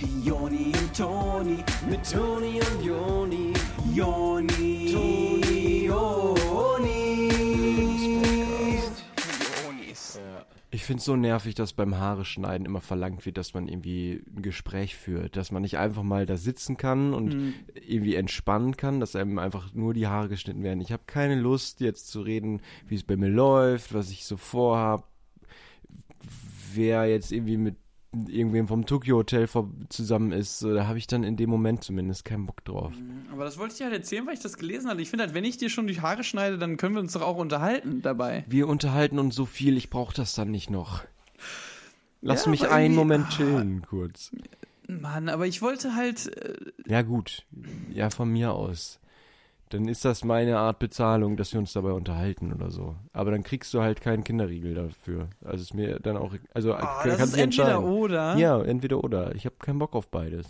Joni und Toni, mit Toni und Joni, Joni, Toni, Joni. Ich finde es so nervig, dass beim Haare schneiden immer verlangt wird, dass man irgendwie ein Gespräch führt, dass man nicht einfach mal da sitzen kann und Mhm. irgendwie entspannen kann, dass einem einfach nur die Haare geschnitten werden. Ich habe keine Lust jetzt zu reden, wie es bei mir läuft, was ich so vorhab, wer jetzt irgendwie mit irgendwem vom Tokyo Hotel vor zusammen ist, so, da habe ich dann in dem Moment zumindest keinen Bock drauf. Aber das wollte ich dir halt erzählen, weil ich das gelesen hatte. Ich finde halt, wenn ich dir schon die Haare schneide, dann können wir uns doch auch unterhalten dabei. Wir unterhalten uns so viel, ich brauche das dann nicht noch. Lass Ja, mich einen Moment ah. chillen, kurz. Mann, aber ich wollte halt. Äh, Ja, gut. Ja, von mir aus. Dann ist das meine Art Bezahlung, dass wir uns dabei unterhalten oder so. Aber dann kriegst du halt keinen Kinderriegel dafür. Also ist mir dann auch. Also oh, das ist du entweder entscheiden. oder. Ja, entweder oder. Ich habe keinen Bock auf beides.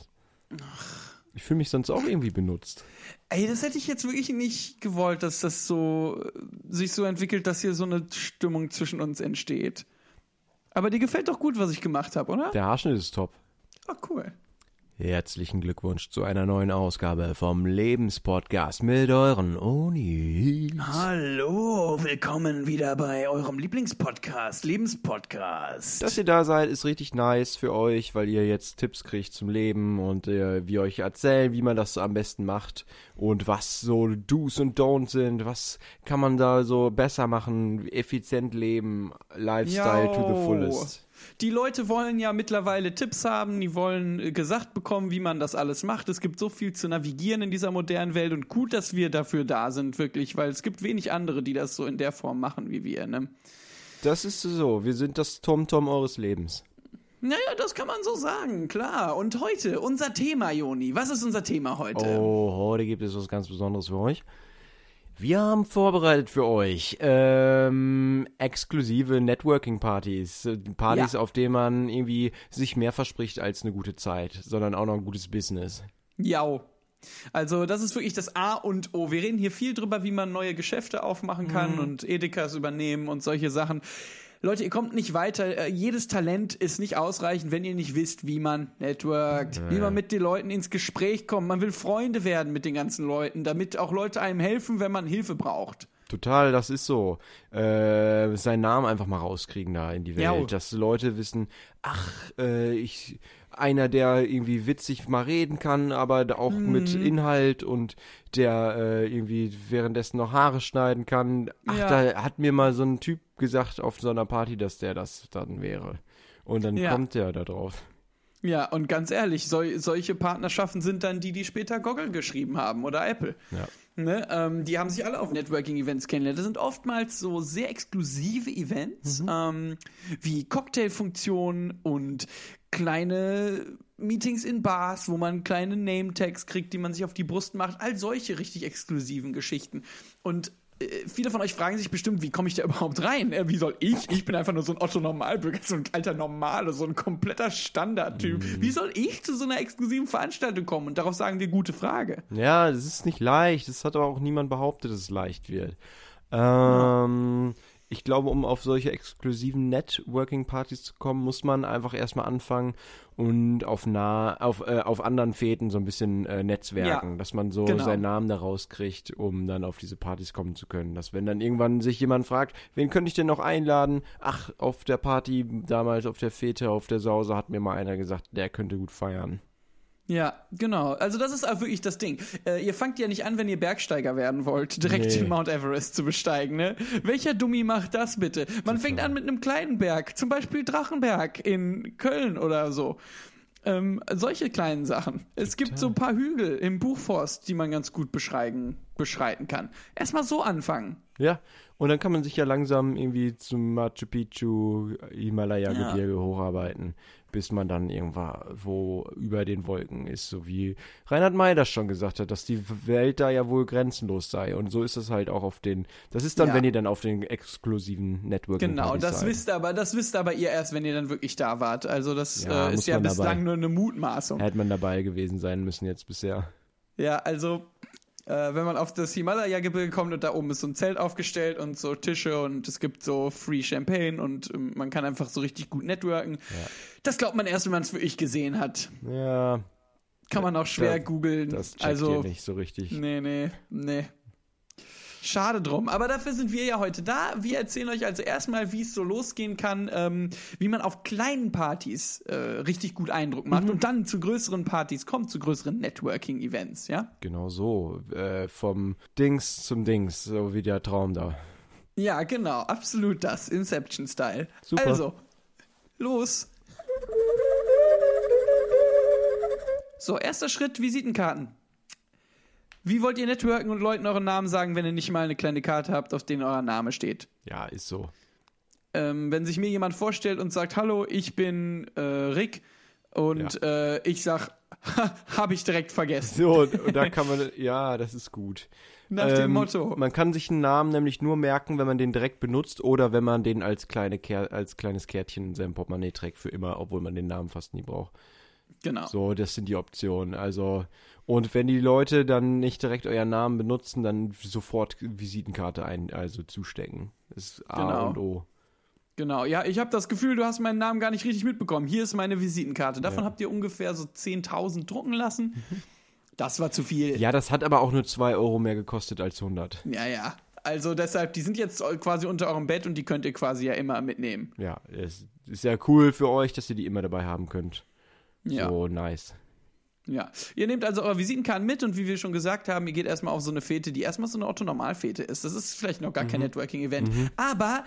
Ich fühle mich sonst auch irgendwie benutzt. Ey, das hätte ich jetzt wirklich nicht gewollt, dass das so äh, sich so entwickelt, dass hier so eine Stimmung zwischen uns entsteht. Aber dir gefällt doch gut, was ich gemacht habe, oder? Der Haarschnitt ist top. Ah, cool. Herzlichen Glückwunsch zu einer neuen Ausgabe vom Lebenspodcast mit euren Onis. Hallo, willkommen wieder bei eurem Lieblingspodcast, Lebenspodcast. Dass ihr da seid, ist richtig nice für euch, weil ihr jetzt Tipps kriegt zum Leben und äh, wir euch erzählen, wie man das am besten macht und was so Do's und Don'ts sind, was kann man da so besser machen, effizient leben, Lifestyle to the fullest. Die Leute wollen ja mittlerweile Tipps haben, die wollen äh, gesagt bekommen, wie man das alles macht. Es gibt so viel zu navigieren in dieser modernen Welt und gut, dass wir dafür da sind, wirklich, weil es gibt wenig andere, die das so in der Form machen wie wir. Ne? Das ist so, wir sind das Tom-Tom eures Lebens. Naja, das kann man so sagen, klar. Und heute, unser Thema, Joni. Was ist unser Thema heute? Oh, heute gibt es was ganz Besonderes für euch. Wir haben vorbereitet für euch ähm, exklusive Networking-Partys. Äh, Partys, Ja. auf denen man irgendwie sich mehr verspricht als eine gute Zeit, sondern auch noch ein gutes Business. Jau. Also, das ist wirklich das A und O. Wir reden hier viel drüber, wie man neue Geschäfte aufmachen kann und Edekas übernehmen und solche Sachen. Leute, ihr kommt nicht weiter. Äh, Jedes Talent ist nicht ausreichend, wenn ihr nicht wisst, wie man networkt, wie man mit den Leuten ins Gespräch kommt. Man will Freunde werden mit den ganzen Leuten, damit auch Leute einem helfen, wenn man Hilfe braucht. Total, das ist so. Äh, seinen Namen einfach mal rauskriegen da in die Welt. Ja. Dass Leute wissen, ach, äh, ich, einer, der irgendwie witzig mal reden kann, aber auch Mhm. mit Inhalt und der äh, irgendwie währenddessen noch Haare schneiden kann. Ach, Ja. da hat mir mal so ein Typ gesagt auf so einer Party, dass der das dann wäre. Und dann Ja. kommt der da drauf. Ja, und ganz ehrlich, sol solche Partnerschaften sind dann die, die später Google geschrieben haben oder Apple. Ja. Ne, ähm, die haben sich alle auf Networking-Events kennengelernt. Das sind oftmals so sehr exklusive Events, ähm, wie Cocktailfunktionen und kleine Meetings in Bars, wo man kleine Name-Tags kriegt, die man sich auf die Brust macht. All solche richtig exklusiven Geschichten. Und viele von euch fragen sich bestimmt, wie komme ich da überhaupt rein? Äh, wie soll ich? Ich bin einfach nur so ein Otto-Normalbürger, so ein alter Normale, so ein kompletter Standardtyp. Wie soll ich zu so einer exklusiven Veranstaltung kommen? Und darauf sagen wir, gute Frage. Ja, das ist nicht leicht. Das hat aber auch niemand behauptet, dass es leicht wird. Ähm, ich glaube, um auf solche exklusiven Networking-Partys zu kommen, muss man einfach erstmal anfangen und auf nah, auf, äh, auf anderen Fäden so ein bisschen äh, netzwerken, Ja, dass man so genau. seinen Namen da rauskriegt, um dann auf diese Partys kommen zu können. Dass wenn dann irgendwann sich jemand fragt, wen könnte ich denn noch einladen? Ach, auf der Party damals, auf der Fete, auf der Sause hat mir mal einer gesagt, der könnte gut feiern. Ja, genau. Also das ist auch wirklich das Ding. Äh, ihr fangt ja nicht an, wenn ihr Bergsteiger werden wollt, direkt Nee. den Mount Everest zu besteigen, ne? Welcher Dummi macht das bitte? Man fängt an mit einem kleinen Berg, zum Beispiel Drachenberg in Köln oder so. Ähm, solche kleinen Sachen. Es gibt so ein paar Hügel im Buchforst, die man ganz gut beschreiben, beschreiten kann. Erstmal so anfangen. Ja, und dann kann man sich ja langsam irgendwie zum Machu Picchu, Himalaya-Gebirge hocharbeiten, bis man dann irgendwo über den Wolken ist, so wie Reinhard May das schon gesagt hat, dass die Welt da ja wohl grenzenlos sei. Und so ist es halt auch auf den, das ist dann, Ja. wenn ihr dann auf den exklusiven Networking Genau, das seid. wisst aber, das wisst aber ihr erst, wenn ihr dann wirklich da wart. Also das Ja, äh, ist ja bislang dabei. nur eine Mutmaßung. Hätte man dabei gewesen sein müssen jetzt bisher. Ja, also äh, wenn man auf das Himalaya-Gebirge kommt und da oben ist so ein Zelt aufgestellt und so Tische und es gibt so Free Champagne und ähm, man kann einfach so richtig gut networken. Das glaubt man erst, wenn man es wirklich gesehen hat. Ja, Kann man auch schwer Da- googeln. das Also, nicht so richtig. nee, nee, nee. Schade drum. Aber dafür sind wir ja heute da. Wir erzählen euch also erstmal, wie es so losgehen kann, ähm, wie man auf kleinen Partys äh, richtig gut Eindruck macht Mhm. und dann zu größeren Partys kommt, zu größeren Networking-Events, ja? Genau so. Äh, vom Dings zum Dings, so wie der Traum da. Ja, genau, absolut das. Inception-Style. Super. Also, los. So, erster Schritt, Visitenkarten. Wie wollt ihr networken und Leuten euren Namen sagen, wenn ihr nicht mal eine kleine Karte habt, auf der euer Name steht? Ja, ist so. Ähm, wenn sich mir jemand vorstellt und sagt, hallo, ich bin äh, Rick und äh, ich sag, habe ich direkt vergessen. So, und, da kann man, ja, das ist gut. Nach dem Ähm, Motto. Man kann sich einen Namen nämlich nur merken, wenn man den direkt benutzt oder wenn man den als, kleine Ker als kleines Kärtchen in seinem Portemonnaie trägt für immer, obwohl man den Namen fast nie braucht. Genau. So, das sind die Optionen. Also, und wenn die Leute dann nicht direkt euren Namen benutzen, dann sofort Visitenkarte ein, also zustecken. Das ist A Genau. und O. Genau, ja, ich habe das Gefühl, du hast meinen Namen gar nicht richtig mitbekommen. Hier ist meine Visitenkarte. Davon Ja. habt ihr ungefähr so 10.000 drucken lassen. Das war zu viel. Ja, das hat aber auch nur 2 Euro mehr gekostet als 100. ja. ja. Also deshalb, die sind jetzt quasi unter eurem Bett und die könnt ihr quasi ja immer mitnehmen. Ja, es ist ja cool für euch, dass ihr die immer dabei haben könnt. Ja. So, nice. Ja. Ihr nehmt also eure Visitenkarten mit und wie wir schon gesagt haben, ihr geht erstmal auf so eine Fete, die erstmal so eine Otto-Normal-Fete ist. Das ist vielleicht noch gar kein Networking-Event. Aber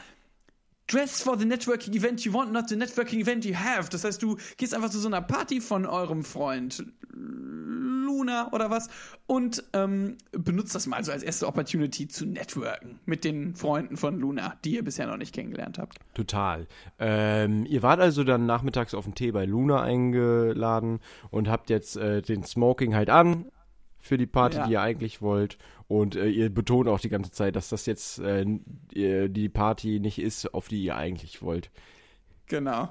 dress for the networking event you want, not the networking event you have. Das heißt, du gehst einfach zu so einer Party von eurem Freund Luna oder was und ähm, benutzt das mal so als erste Opportunity zu networken mit den Freunden von Luna, die ihr bisher noch nicht kennengelernt habt. Total. Ähm, ihr wart also dann nachmittags auf den Tee bei Luna eingeladen und habt jetzt äh, den Smoking halt an für die Party, Ja. die ihr eigentlich wollt. Und äh, ihr betont auch die ganze Zeit, dass das jetzt äh, die Party nicht ist, auf die ihr eigentlich wollt. Genau.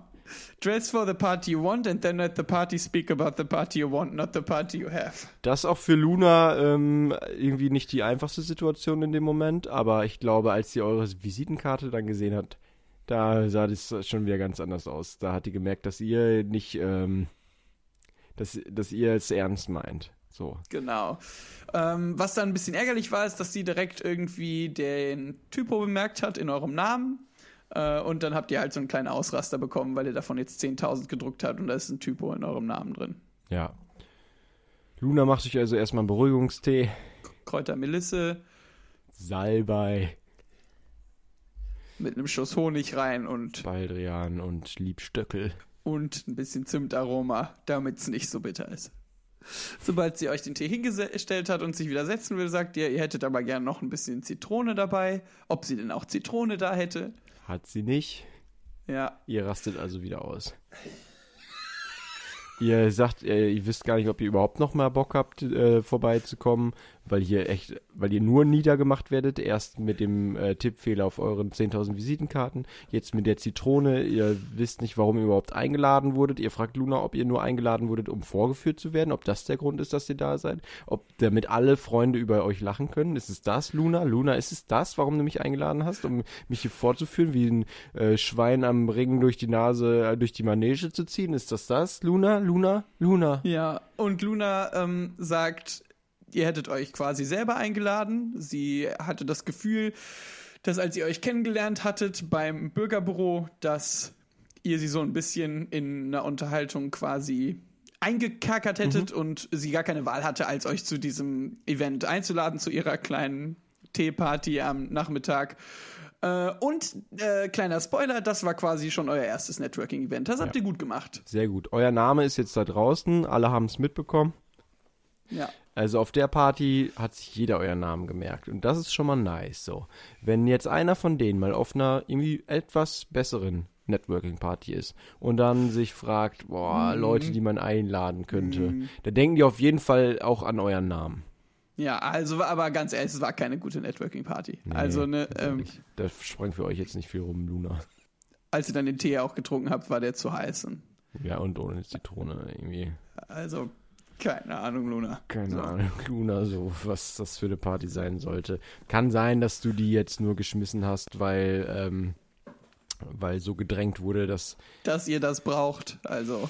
Dress for the party you want and then at the party speak about the party you want, not the party you have. Das ist auch für Luna ähm, irgendwie nicht die einfachste Situation in dem Moment, aber ich glaube, als sie eure Visitenkarte dann gesehen hat, da sah das schon wieder ganz anders aus. Da hat die gemerkt, dass ihr nicht, ähm, dass, dass ihr es ernst meint. So. Genau. Ähm, was dann ein bisschen ärgerlich war, ist, dass sie direkt irgendwie den Typo bemerkt hat in eurem Namen. Äh, und dann habt ihr halt so einen kleinen Ausraster bekommen, weil ihr davon jetzt 10.000 gedruckt habt und da ist ein Typo in eurem Namen drin. Ja. Luna macht sich also erstmal einen Beruhigungstee. Kräuter Melisse Salbei, mit einem Schuss Honig rein und, Baldrian und Liebstöckel. und ein bisschen Zimtaroma, damit es nicht so bitter ist. Sobald sie euch den Tee hingestellt hat und sich wieder setzen will, sagt ihr, ihr hättet aber gern noch ein bisschen Zitrone dabei. Ob sie denn auch Zitrone da hätte? Hat sie nicht. Ja, Ihr rastet also wieder aus. Ihr sagt, ihr wisst gar nicht, ob ihr überhaupt noch mal Bock habt, äh, vorbeizukommen, weil ihr echt, weil ihr nur niedergemacht werdet. Erst mit dem äh, Tippfehler auf euren 10.000 Visitenkarten, jetzt mit der Zitrone. Ihr wisst nicht, warum ihr überhaupt eingeladen wurdet. Ihr fragt Luna, ob ihr nur eingeladen wurdet, um vorgeführt zu werden, ob das der Grund ist, dass ihr da seid, ob damit alle Freunde über euch lachen können. Ist es das, Luna? Luna, ist es das, warum du mich eingeladen hast, um mich hier vorzuführen, wie ein äh, Schwein am Ring durch die Nase, äh, durch die Manege zu ziehen? Ist das das, Luna? Luna? Luna? Ja, und Luna ähm, sagt, ihr hättet euch quasi selber eingeladen. Sie hatte das Gefühl, dass als ihr euch kennengelernt hattet beim Bürgerbüro, dass ihr sie so ein bisschen in einer Unterhaltung quasi eingekerkert hättet und sie gar keine Wahl hatte, als euch zu diesem Event einzuladen, zu ihrer kleinen Teeparty am Nachmittag. Äh, und äh, kleiner Spoiler, das war quasi schon euer erstes Networking-Event. Das habt ihr gut gemacht. Sehr gut. Euer Name ist jetzt da draußen, alle haben es mitbekommen. Ja. Also auf der Party hat sich jeder euren Namen gemerkt. Und das ist schon mal nice so. Wenn jetzt einer von denen mal auf einer irgendwie etwas besseren Networking-Party ist und dann sich fragt, boah, Leute, die man einladen könnte, da denken die auf jeden Fall auch an euren Namen. Ja, also aber ganz ehrlich, es war keine gute Networking-Party. also ne, ähm, Da sprang für euch jetzt nicht viel rum, Luna. als ihr dann den Tee auch getrunken habt, war der zu heiß. Ja, und ohne Zitrone irgendwie. also Keine Ahnung, Luna. Keine So. Ahnung, Luna, so, was das für eine Party sein sollte. Kann sein, dass du die jetzt nur geschmissen hast, weil, ähm, weil so gedrängt wurde, dass, Dass ihr das braucht. Also,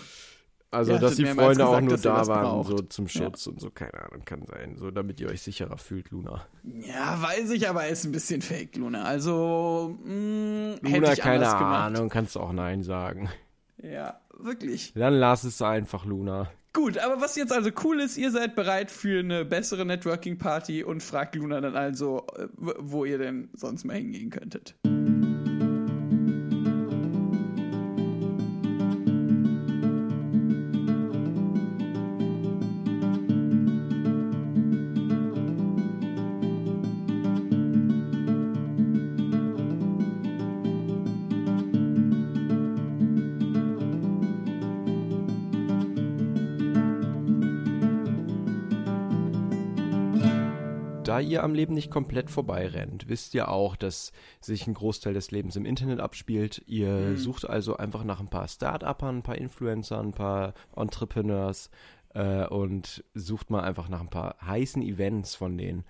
also, dass die Freunde auch gesagt, nur dass ihr da waren, braucht. so zum Schutz und so, keine Ahnung, kann sein. So, damit ihr euch sicherer fühlt, Luna. ja, weiß ich, aber ist ein bisschen fake, Luna. Also, mh, hätte Luna, ich keine. Ahnung, kannst du auch Nein sagen. Ja, wirklich. Dann lass es einfach, Luna. Gut, aber was jetzt also cool ist, ihr seid bereit für eine bessere Networking-Party und fragt Luna dann also, äh, wo ihr denn sonst mal hingehen könntet. Da ihr am Leben nicht komplett vorbeirennt, wisst ihr auch, dass sich ein Großteil des Lebens im Internet abspielt. Ihr sucht also einfach nach ein paar Start-Upern, ein paar Influencern, ein paar Entrepreneurs äh, und sucht mal einfach nach ein paar heißen Events von denen.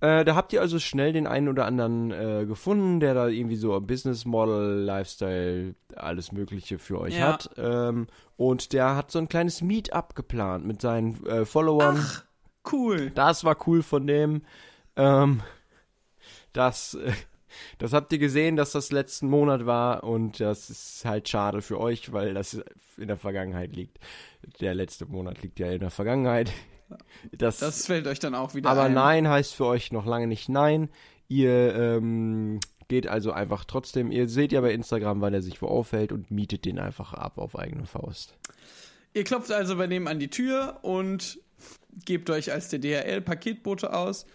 Äh, da habt ihr also schnell den einen oder anderen äh, gefunden, der da irgendwie so Business Model, Lifestyle, alles Mögliche für euch Ja. hat. Ähm, und der hat so ein kleines Meetup geplant mit seinen äh, Followern. Ach, cool. Das war cool von dem. Ähm, das, äh, das habt ihr gesehen, dass das letzten Monat war und das ist halt schade für euch, weil das in der Vergangenheit liegt. Der letzte Monat liegt ja in der Vergangenheit. Das, Das fällt euch dann auch wieder aber ein. nein heißt für euch noch lange nicht nein. Ihr ähm, geht also einfach trotzdem, ihr seht ja bei Instagram, wann er sich wo aufhält und mietet den einfach ab auf eigene Faust. Ihr klopft also bei dem an die Tür und gebt euch als der DHL-Paketbote aus.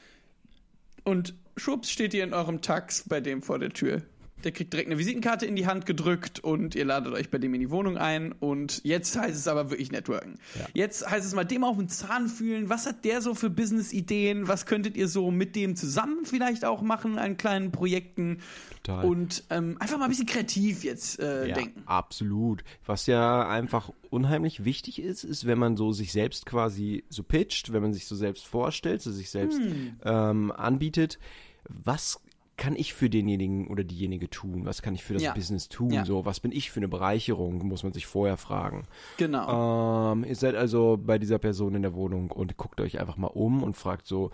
Und schwupps steht ihr in eurem Tax bei dem vor der Tür. Der kriegt direkt eine Visitenkarte in die Hand gedrückt und ihr ladet euch bei dem in die Wohnung ein. Und jetzt heißt es aber wirklich Networken. Jetzt heißt es mal dem auf den Zahn fühlen. Was hat der so für Business-Ideen? Was könntet ihr so mit dem zusammen vielleicht auch machen an kleinen Projekten? Total. Und ähm, einfach mal ein bisschen kreativ jetzt äh, Ja, denken. absolut. Was ja einfach unheimlich wichtig ist, ist, wenn man so sich selbst quasi so pitcht, wenn man sich so selbst vorstellt, so sich selbst Hm. ähm, anbietet, was kann ich für denjenigen oder diejenige tun? Was kann ich für das Ja. Business tun? Ja. So, was bin ich für eine Bereicherung? Muss man sich vorher fragen. Genau. Ähm, ihr seid also bei dieser Person in der Wohnung und guckt euch einfach mal um und fragt so,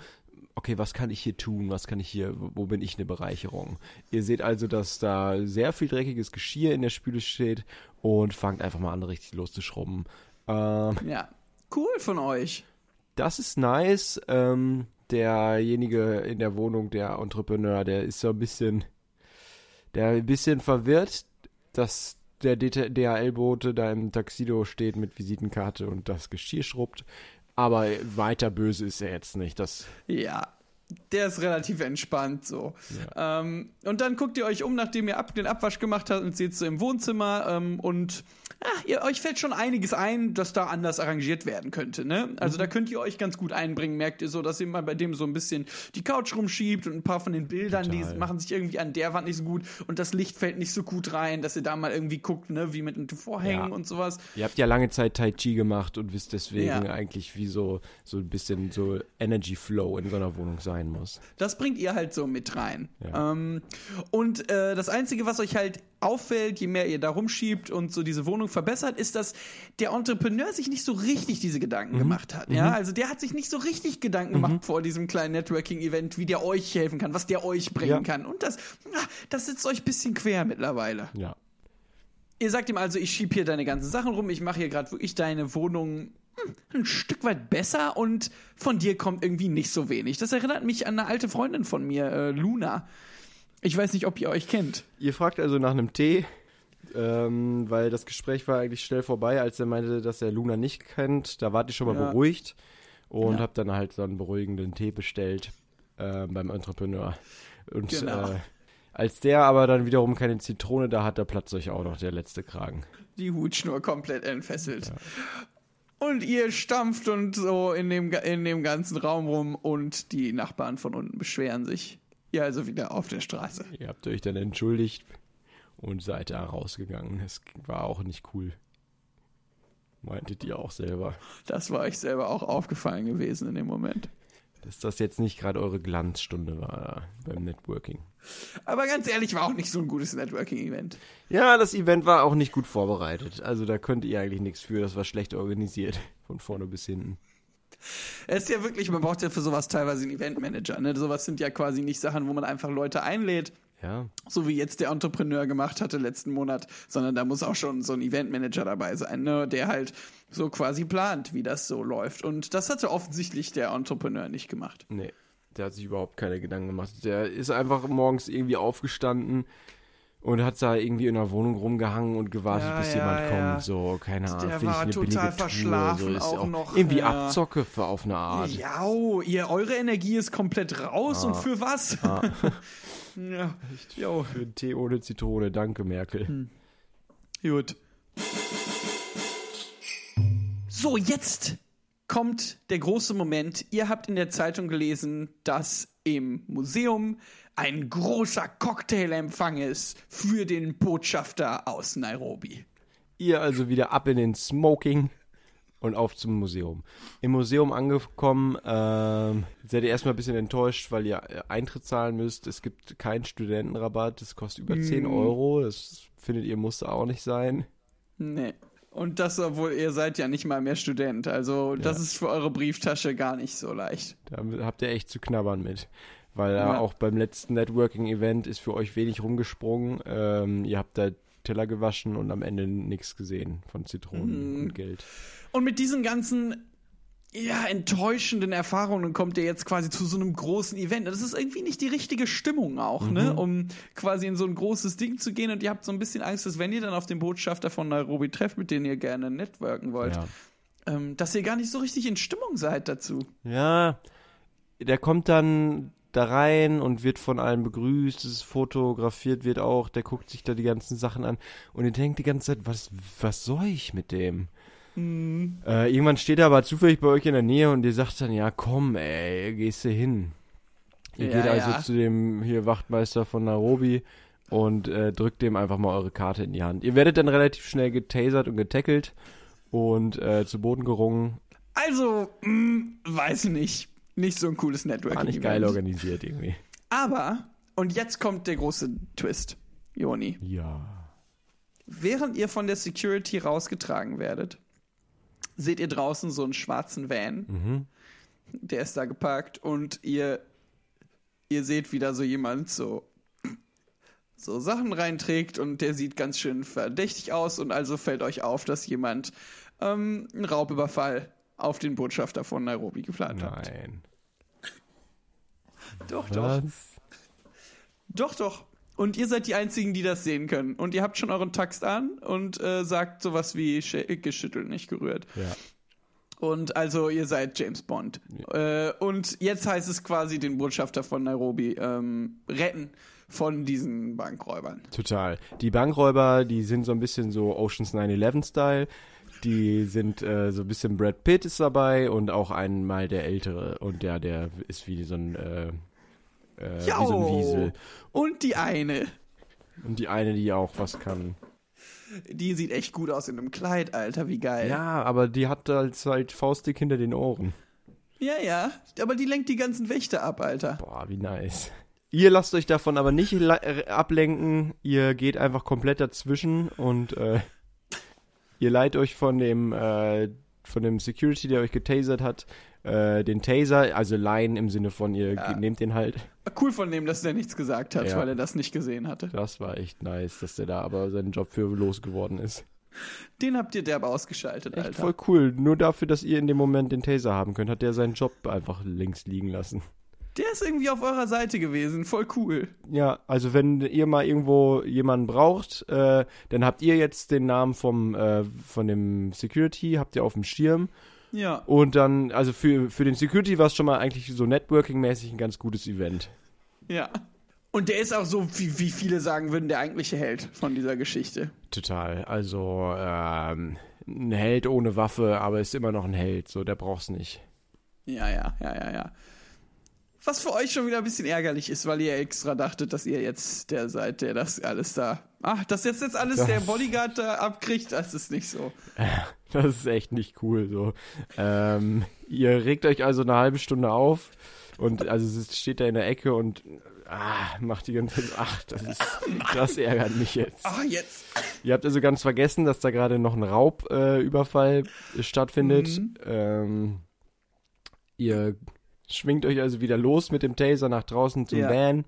okay, was kann ich hier tun? Was kann ich hier, wo bin ich eine Bereicherung? Ihr seht also, dass da sehr viel dreckiges Geschirr in der Spüle steht und fangt einfach mal an, richtig loszuschrubben. Ähm, Ja. Cool von euch. das ist nice. Ähm, derjenige in der Wohnung, der Entrepreneur, der ist so ein bisschen, der ein bisschen verwirrt, dass der DHL-Bote da im Taxido steht mit Visitenkarte und das Geschirr schrubbt. Aber weiter böse ist er jetzt nicht. Das, Ja, der ist relativ entspannt so. Ähm, und dann guckt ihr euch um, nachdem ihr ab, den Abwasch gemacht habt und seht so im Wohnzimmer ähm, und ah, ihr, euch fällt schon einiges ein, das da anders arrangiert werden könnte. Ne? Also Mhm. da könnt ihr euch ganz gut einbringen, merkt ihr so, dass ihr mal bei dem so ein bisschen die Couch rumschiebt und ein paar von den Bildern, die Total. machen sich irgendwie an der Wand nicht so gut und das Licht fällt nicht so gut rein, dass ihr da mal irgendwie guckt, ne, wie mit den Vorhängen Ja. und sowas. ihr habt ja lange Zeit Tai Chi gemacht und wisst deswegen Ja. eigentlich, wie so, so ein bisschen so Energy Flow in so einer Wohnung sein muss. Das bringt ihr halt so mit rein. Ja. Ähm, und äh, das Einzige, was euch halt auffällt, je mehr ihr da rumschiebt und so diese Wohnung verbessert, ist, dass der Entrepreneur sich nicht so richtig diese Gedanken gemacht hat. Ja, also der hat sich nicht so richtig Gedanken gemacht vor diesem kleinen Networking-Event, wie der euch helfen kann, was der euch bringen Ja. kann. Und das, ah, das sitzt euch ein bisschen quer mittlerweile. Ja. Ihr sagt ihm also, ich schieb hier deine ganzen Sachen rum, ich mache hier gerade wirklich deine Wohnung hm, ein Stück weit besser und von dir kommt irgendwie nicht so wenig. Das erinnert mich an eine alte Freundin von mir, äh, Luna. Ich weiß nicht, ob ihr euch kennt. Ihr fragt also nach einem Tee, ähm, weil das Gespräch war eigentlich schnell vorbei, als er meinte, dass er Luna nicht kennt. Da wart ihr schon mal Ja. beruhigt und Ja. habt dann halt so einen beruhigenden Tee bestellt äh, beim Entrepreneur. Und Genau. äh, als der aber dann wiederum keine Zitrone da hat, da platzt euch auch noch der letzte Kragen. Die Hutschnur komplett entfesselt. Und ihr stampft und so in dem, in dem ganzen Raum rum und die Nachbarn von unten beschweren sich. Ihr also wieder auf der Straße. Ihr habt euch dann entschuldigt und seid da rausgegangen. Das war auch nicht cool. Meintet ihr auch selber. Das war euch selber auch aufgefallen gewesen in dem Moment. Dass das jetzt nicht gerade eure Glanzstunde war beim Networking. Aber ganz ehrlich, war auch nicht so ein gutes Networking-Event. Ja, das Event war auch nicht gut vorbereitet. Also da könnt ihr eigentlich nichts für. Das war schlecht organisiert. Von vorne bis hinten. Es ist ja wirklich, man braucht ja für sowas teilweise einen Eventmanager. Ne? Sowas sind ja quasi nicht Sachen, wo man einfach Leute einlädt, Ja. so wie jetzt der Entrepreneur gemacht hatte letzten Monat, sondern da muss auch schon so ein Eventmanager dabei sein, ne? der halt so quasi plant, wie das so läuft. Und das hatte offensichtlich der Entrepreneur nicht gemacht. Nee. Der hat sich überhaupt keine Gedanken gemacht. Der ist einfach morgens irgendwie aufgestanden und hat da irgendwie in der Wohnung rumgehangen und gewartet, Ja, bis ja, jemand ja. kommt. So, keine Ahnung. Der find ich war eine total billige verschlafen Tour. So ist auch noch, Irgendwie ja. Abzocke für auf eine Art. Ja, oh, ihr, eure Energie ist komplett raus Ah. und für was? ja, jo, Für einen Tee ohne Zitrone. Danke, Merkel. gut. So, jetzt kommt der große Moment. Ihr habt in der Zeitung gelesen, dass im Museum ein großer Cocktailempfang ist für den Botschafter aus Nairobi. Ihr also wieder ab in den Smoking und auf zum Museum. Im Museum angekommen, ähm, seid ihr erstmal ein bisschen enttäuscht, weil ihr äh, Eintritt zahlen müsst. Es gibt keinen Studentenrabatt, das kostet über 10 Euro. Das findet ihr muss auch nicht sein. Nee. Und das, obwohl ihr seid ja nicht mal mehr Student. Also, das Ja. ist für eure Brieftasche gar nicht so leicht. Da habt ihr echt zu knabbern mit. Weil Ja. auch beim letzten Networking-Event ist für euch wenig rumgesprungen. Ähm, ihr habt da Teller gewaschen und am Ende nichts gesehen von Zitronen Mhm. und Geld. Und mit diesen ganzen ja, enttäuschenden Erfahrungen kommt ihr jetzt quasi zu so einem großen Event. Das ist irgendwie nicht die richtige Stimmung auch, ne? Um quasi in so ein großes Ding zu gehen und ihr habt so ein bisschen Angst, dass wenn ihr dann auf den Botschafter von Nairobi trefft, mit denen ihr gerne networken wollt, Ja. ähm, dass ihr gar nicht so richtig in Stimmung seid dazu. Ja, der kommt dann da rein und wird von allen begrüßt, es fotografiert wird auch, der guckt sich da die ganzen Sachen an und ihr denkt die ganze Zeit, was, was soll ich mit dem? Äh, irgendwann steht er aber zufällig bei euch in der Nähe und ihr sagt dann, ja komm ey, gehst du hin. Ihr Ja, geht also ja. zu dem hier Wachtmeister von Nairobi und äh, drückt dem einfach mal eure Karte in die Hand. Ihr werdet dann relativ schnell getasert und getackelt und äh, zu Boden gerungen. Also, mh, weiß nicht. Nicht so ein cooles Networking. War nicht geil organisiert irgendwie. Aber, und jetzt kommt der große Twist, Joni. Ja. Während ihr von der Security rausgetragen werdet, seht ihr draußen so einen schwarzen Van. Mhm. Der ist da geparkt und ihr, ihr seht, wie da so jemand so, so Sachen reinträgt und der sieht ganz schön verdächtig aus und also fällt euch auf, dass jemand ähm, einen Raubüberfall auf den Botschafter von Nairobi geplant hat. Nein. Doch, doch. Was? Doch, doch. Und ihr seid die Einzigen, die das sehen können. Und ihr habt schon euren Text an und äh, sagt sowas wie sch- geschüttelt, nicht gerührt. Ja. Und also ihr seid James Bond. Äh, und jetzt heißt es quasi den Botschafter von Nairobi ähm, retten von diesen Bankräubern. Total. Die Bankräuber, die sind so ein bisschen so Oceans 9-11-Style. Die sind äh, so ein bisschen Brad Pitt ist dabei und auch einmal der Ältere. Und der, der ist wie so ein, äh, wie so Wiesel. Und die eine, Und die eine, die auch was kann. die sieht echt gut aus in einem Kleid, Alter, wie geil. Ja, aber die hat halt, halt Faustdick hinter den Ohren. ja, ja. Aber die lenkt die ganzen Wächter ab, Alter. Boah, wie nice. Ihr lasst euch davon aber nicht äh, ablenken. Ihr geht einfach komplett dazwischen und äh, ihr leiht euch von dem äh, von dem Security, der euch getasert hat, äh, den Taser, also leihen im Sinne von ihr Ja. nehmt den halt. Cool von dem, dass der nichts gesagt hat, Ja. weil er das nicht gesehen hatte. Das war echt nice, dass der da aber seinen Job für losgeworden ist. Den habt ihr derbe ausgeschaltet, Echt Alter. voll cool. Nur dafür, dass ihr in dem Moment den Taser haben könnt, hat der seinen Job einfach links liegen lassen. Der ist irgendwie auf eurer Seite gewesen, voll cool. Ja, also wenn ihr mal irgendwo jemanden braucht, äh, dann habt ihr jetzt den Namen vom äh, von dem Security, habt ihr auf dem Schirm. Ja. Und dann, also für, für den Security war es schon mal eigentlich so Networking-mäßig ein ganz gutes Event. Ja. Und der ist auch so, wie, wie viele sagen würden, der eigentliche Held von dieser Geschichte. Total. Also ähm, ein Held ohne Waffe, aber ist immer noch ein Held. So, der braucht's nicht. Ja, ja, ja, ja, ja. Was für euch schon wieder ein bisschen ärgerlich ist, weil ihr extra dachtet, dass ihr jetzt der seid, der das alles da Ach, dass jetzt, jetzt alles Das- der Bodyguard da abkriegt, das ist nicht so. Das ist echt nicht cool so. Ähm, ihr regt euch also eine halbe Stunde auf und also es steht da in der Ecke und ah, macht die ganze Zeit, ach, das ist, das ärgert mich jetzt. Ah, jetzt. Ihr habt also ganz vergessen, dass da gerade noch ein Raubüberfall äh, stattfindet. Mhm. Ähm, ihr schwingt euch also wieder los mit dem Taser nach draußen zum Ja. Van.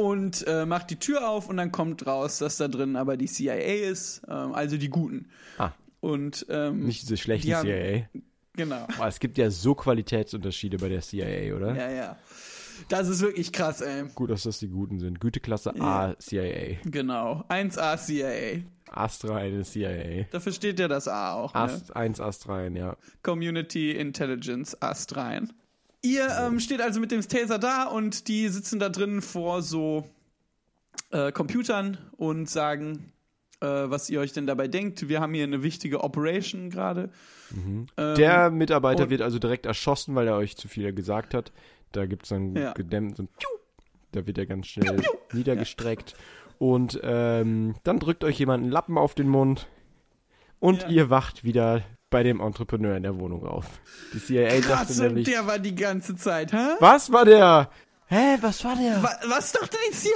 Und äh, macht die Tür auf und dann kommt raus, dass da drin aber die CIA ist, ähm, also die Guten. Ah. Und ähm, Nicht diese schlechten Die haben- CIA. genau. Aber es gibt ja so Qualitätsunterschiede bei der CIA, oder? Ja, ja. Das ist wirklich krass, ey. Gut, dass das die Guten sind. Güteklasse Ja. A CIA. Genau. 1A CIA. Astra eine CIA. Dafür steht ja das A auch. Ne? Ast, 1 Astrein, ja. Community Intelligence Astrein. Ihr ähm, steht also mit dem Taser da und die sitzen da drin vor so äh, Computern und sagen, äh, was ihr euch denn dabei denkt. Wir haben hier eine wichtige Operation gerade. Ähm, Der Mitarbeiter wird also direkt erschossen, weil er euch zu viel gesagt hat. Da gibt es dann Ja. gedämmt so. Da wird er ganz schnell niedergestreckt. Und ähm, dann drückt euch jemand einen Lappen auf den Mund und Ja. ihr wacht wieder bei dem Entrepreneur in der Wohnung auf. Die CIA Krass, dachte nämlich. der war die ganze Zeit, hä? Was war der? Hä, was war der? Wa- Was dachte die CIA?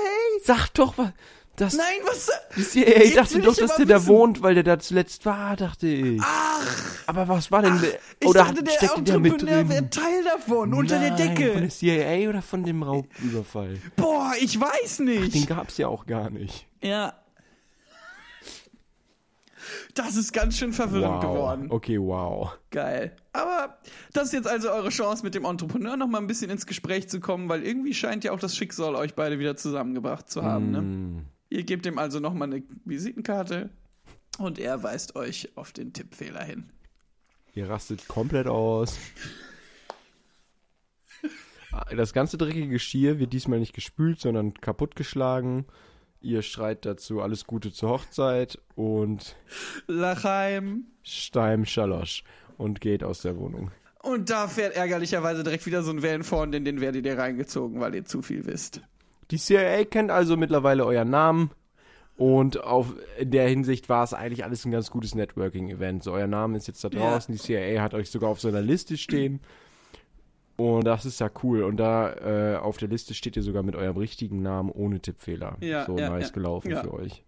Sag doch was. Das, Nein, was? die CIA Jetzt dachte doch, dass der da wohnt, weil der da zuletzt war, dachte ich. Ach, Aber was war denn? ich oder dachte, der steckte der mit Entrepreneur drin? wäre Teil davon, unter der Nein, Decke. Von der CIA oder von dem Raubüberfall? Boah, ich weiß nicht. Den gab's ja auch gar nicht. Ja. Das ist ganz schön verwirrend wow. geworden. Okay, wow. Geil. Aber das ist jetzt also eure Chance, mit dem Entrepreneur noch mal ein bisschen ins Gespräch zu kommen, weil irgendwie scheint ja auch das Schicksal euch beide wieder zusammengebracht zu haben. Ne? Hm. Ihr gebt ihm also noch mal eine Visitenkarte und er weist euch auf den Tippfehler hin. Ihr rastet komplett aus. Das ganze dreckige Geschirr wird diesmal nicht gespült, sondern kaputtgeschlagen. Ihr schreit dazu alles Gute zur Hochzeit und Lachheim. Steim Schalosch und geht aus der Wohnung. Und da fährt ärgerlicherweise direkt wieder so ein Van vorne, in den werdet ihr reingezogen, weil ihr zu viel wisst. Die CIA kennt also mittlerweile euren Namen und auf in der Hinsicht war es eigentlich alles ein ganz gutes Networking-Event. So, euer Name ist jetzt da Ja. draußen, die CIA hat euch sogar auf so einer Liste stehen. Und das ist ja cool. Und da äh, auf der Liste steht ihr sogar mit eurem richtigen Namen ohne Tippfehler. Ja, so ja, nice ja. gelaufen Ja. für euch.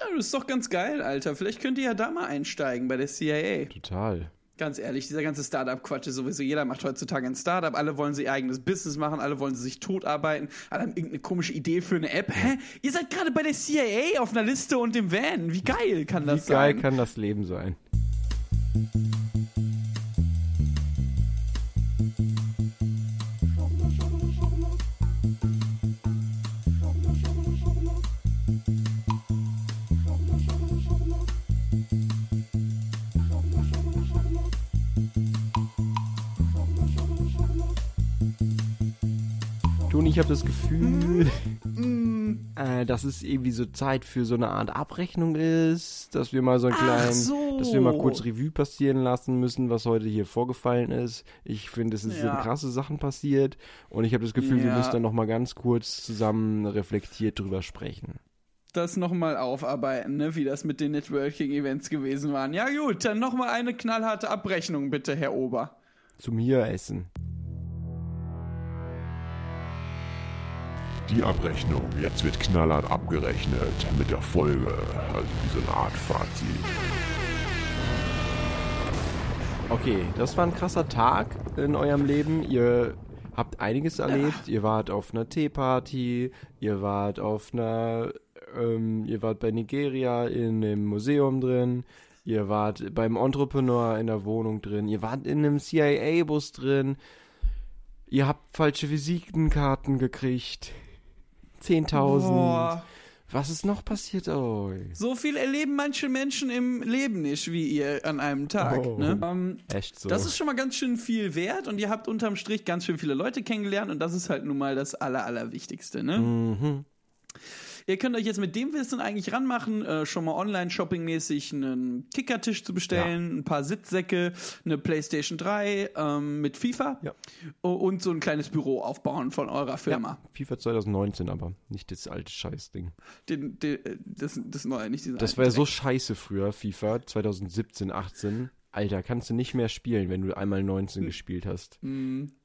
Ja, das ist doch ganz geil, Alter. Vielleicht könnt ihr ja da mal einsteigen bei der CIA. Total. Ganz ehrlich, dieser ganze Startup-Quatsch ist sowieso. Jeder macht heutzutage ein Startup. Alle wollen sie ihr eigenes Business machen. Alle wollen sie sich totarbeiten. Alle haben irgendeine komische Idee für eine App. Hä? Ihr seid gerade bei der CIA auf einer Liste und dem Van. Wie geil kann Wie das geil sein? kann das Leben sein? Und ich habe das Gefühl, äh, dass es irgendwie so Zeit für so eine Art Abrechnung ist, dass wir mal so einen kleinen, so. dass wir mal kurz Revue passieren lassen müssen, was heute hier vorgefallen ist. Ich finde, es sind Ja. krasse Sachen passiert und ich habe das Gefühl, wir Ja. müssen dann noch mal ganz kurz zusammen reflektiert drüber sprechen. Das nochmal aufarbeiten, ne? wie das mit den Networking-Events gewesen waren. Ja gut, dann nochmal eine knallharte Abrechnung bitte, Herr Ober. Zum hier essen. Die Abrechnung. Jetzt wird knallhart abgerechnet mit der Folge. Also wie so eine Art Fazit. Okay, das war ein krasser Tag in eurem Leben. Ihr habt einiges erlebt. Ihr wart auf einer Teeparty, ihr wart auf einer, ähm, ihr wart bei Nigeria in einem Museum drin, ihr wart beim Entrepreneur in der Wohnung drin, ihr wart in einem CIA-Bus drin, ihr habt falsche Visitenkarten gekriegt. 10.000. Boah. Was ist noch passiert euch? So viel erleben manche Menschen im Leben nicht wie ihr an einem Tag. Oh. Ne? Ähm, Echt so. Das ist schon mal ganz schön viel wert und ihr habt unterm Strich ganz schön viele Leute kennengelernt und das ist halt nun mal das Aller, Allerwichtigste. Ne? mhm. Ihr könnt euch jetzt mit dem Wissen eigentlich ranmachen, äh, schon mal Online-Shopping-mäßig einen Kickertisch zu bestellen, ein paar Sitzsäcke, eine PlayStation 3 ähm, mit FIFA Ja. Und so ein kleines Büro aufbauen von eurer Firma. FIFA 2019 aber, nicht das alte Scheißding. Den, den, äh, das, das neue, nicht diesen Das war ja so scheiße früher, FIFA 2017, 18. Alter, kannst du nicht mehr spielen, wenn du einmal 19 Hm. gespielt hast.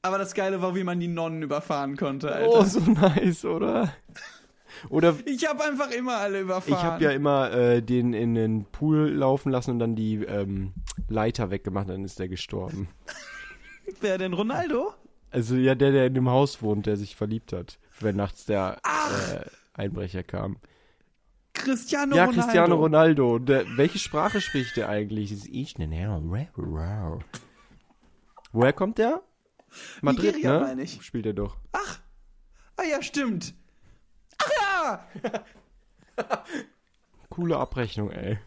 Aber das Geile war, wie man die Nonnen überfahren konnte, Alter. Oh, so nice, oder? Oder Ich habe einfach immer alle überfahren. ich habe ja immer äh, den in den Pool laufen lassen und dann die ähm, Leiter weggemacht, dann ist der gestorben. Wer denn Ronaldo? Also ja, der, der in dem Haus wohnt, der sich verliebt hat, wenn nachts der äh, Einbrecher kam. Cristiano ja, Ronaldo. Cristiano Ronaldo. Der, welche Sprache spricht der eigentlich? Das ist ich, ne, ne, Woher kommt der? Madrid, Nigeria, ne? meine ich. Spielt er doch. Ah ja, stimmt. Ja! Coole Abrechnung, ey.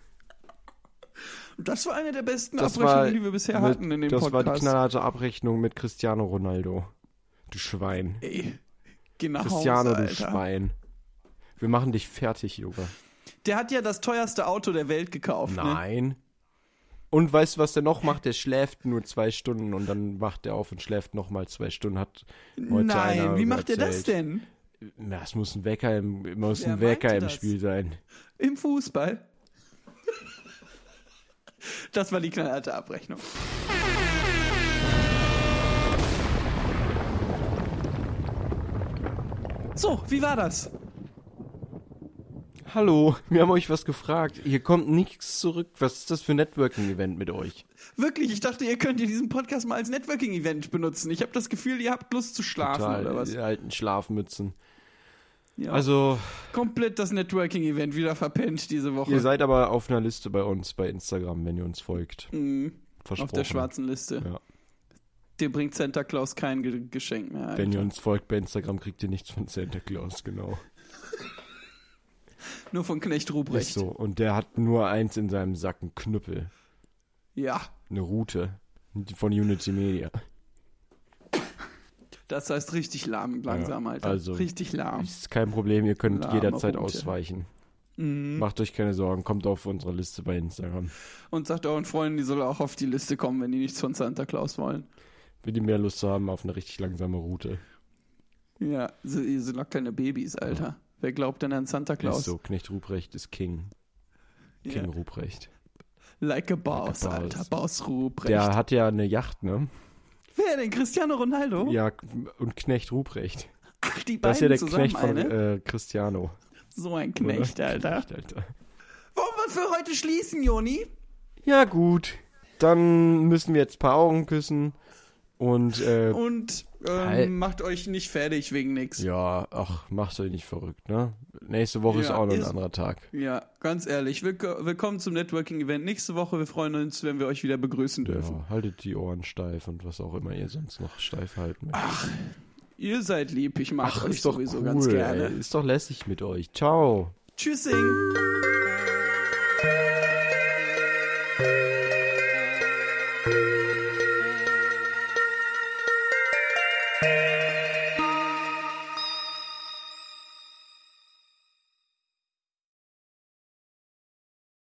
Das war eine der besten Das Abrechnungen, war, die wir bisher mit, hatten in dem das war die Podcast. knallharte Abrechnung mit Cristiano Ronaldo. Du Schwein. Ey, geh nach Cristiano, Hause, du Alter. Schwein. Wir machen dich fertig, Junge. Der hat ja das teuerste Auto der Welt gekauft. Ne? Nein. Und weißt du, was der noch macht? Der schläft nur zwei Stunden und dann wacht er auf und schläft noch mal zwei Stunden. Hat heute Nein, wie macht er das denn? Na, es muss ein Wecker im, muss Wer ein Wecker im das? Spiel sein. Im Fußball. Das war die knallharte Abrechnung. So, wie war das? Hallo, wir haben euch was gefragt. Hier kommt nichts zurück. Was ist das für ein Networking-Event mit euch? Wirklich, ich dachte, ihr könnt diesen Podcast mal als Networking-Event benutzen. Ich habe das Gefühl, ihr habt Lust zu schlafen Total, oder was? Die alten Schlafmützen. Ja. Also, komplett das Networking-Event wieder verpennt diese Woche. ihr seid aber auf einer Liste bei uns bei Instagram, wenn ihr uns folgt. Mhm, Versprochen. auf der schwarzen Liste. Ja. Dir bringt Santa Claus kein Ge Geschenk mehr. Alter. Wenn ihr uns folgt bei Instagram, kriegt ihr nichts von Santa Claus, genau. Nur von Knecht Ist Ruprecht. so. Und der hat nur eins in seinem Sack, einen Knüppel. Ja, Eine Route. Von Unity Media. Das heißt richtig lahm langsam, Ja, Alter. also- richtig lahm. Ist kein Problem, ihr könnt Lahme jederzeit Route. ausweichen. Mhm. Macht euch keine Sorgen, kommt auf unsere Liste bei Instagram. Und sagt euren Freunden, die sollen auch auf die Liste kommen, wenn die nichts von Santa Claus wollen. Wenn die mehr Lust haben auf eine richtig langsame Route. Ja, sie, sie sind noch kleine Babys, Alter. Wer glaubt denn an Santa Claus? Ist so, Knecht Ruprecht ist King. King Ja. Ruprecht. Like a Boss, Like a Alter. Boss. Boss Ruprecht. Der hat ja eine Yacht, ne? Wer denn? Cristiano Ronaldo? Ja, und Knecht Ruprecht. Ach, die Das beiden ist ja der zusammen Knecht von äh, Cristiano. So ein oder? Knecht, Alter. Knecht, Alter. Wollen wir für heute schließen, Joni? Ja, gut. Dann müssen wir jetzt ein paar Augen küssen. Und, äh, Und ähm, macht euch nicht fertig wegen nix. ja, ach, macht euch nicht verrückt, ne? Nächste Woche ist Ja, auch noch ein ist- anderer Tag. Ja, ganz ehrlich. Willk willkommen zum Networking-Event nächste Woche. Wir freuen uns, wenn wir euch wieder begrüßen dürfen. Ja, haltet die Ohren steif und was auch immer ihr sonst noch steif halten möchtet. Ihr seid lieb. Ich mag euch ist doch sowieso cool, ganz gerne. Ey. Ist doch lässig mit euch. Ciao. Tschüssing.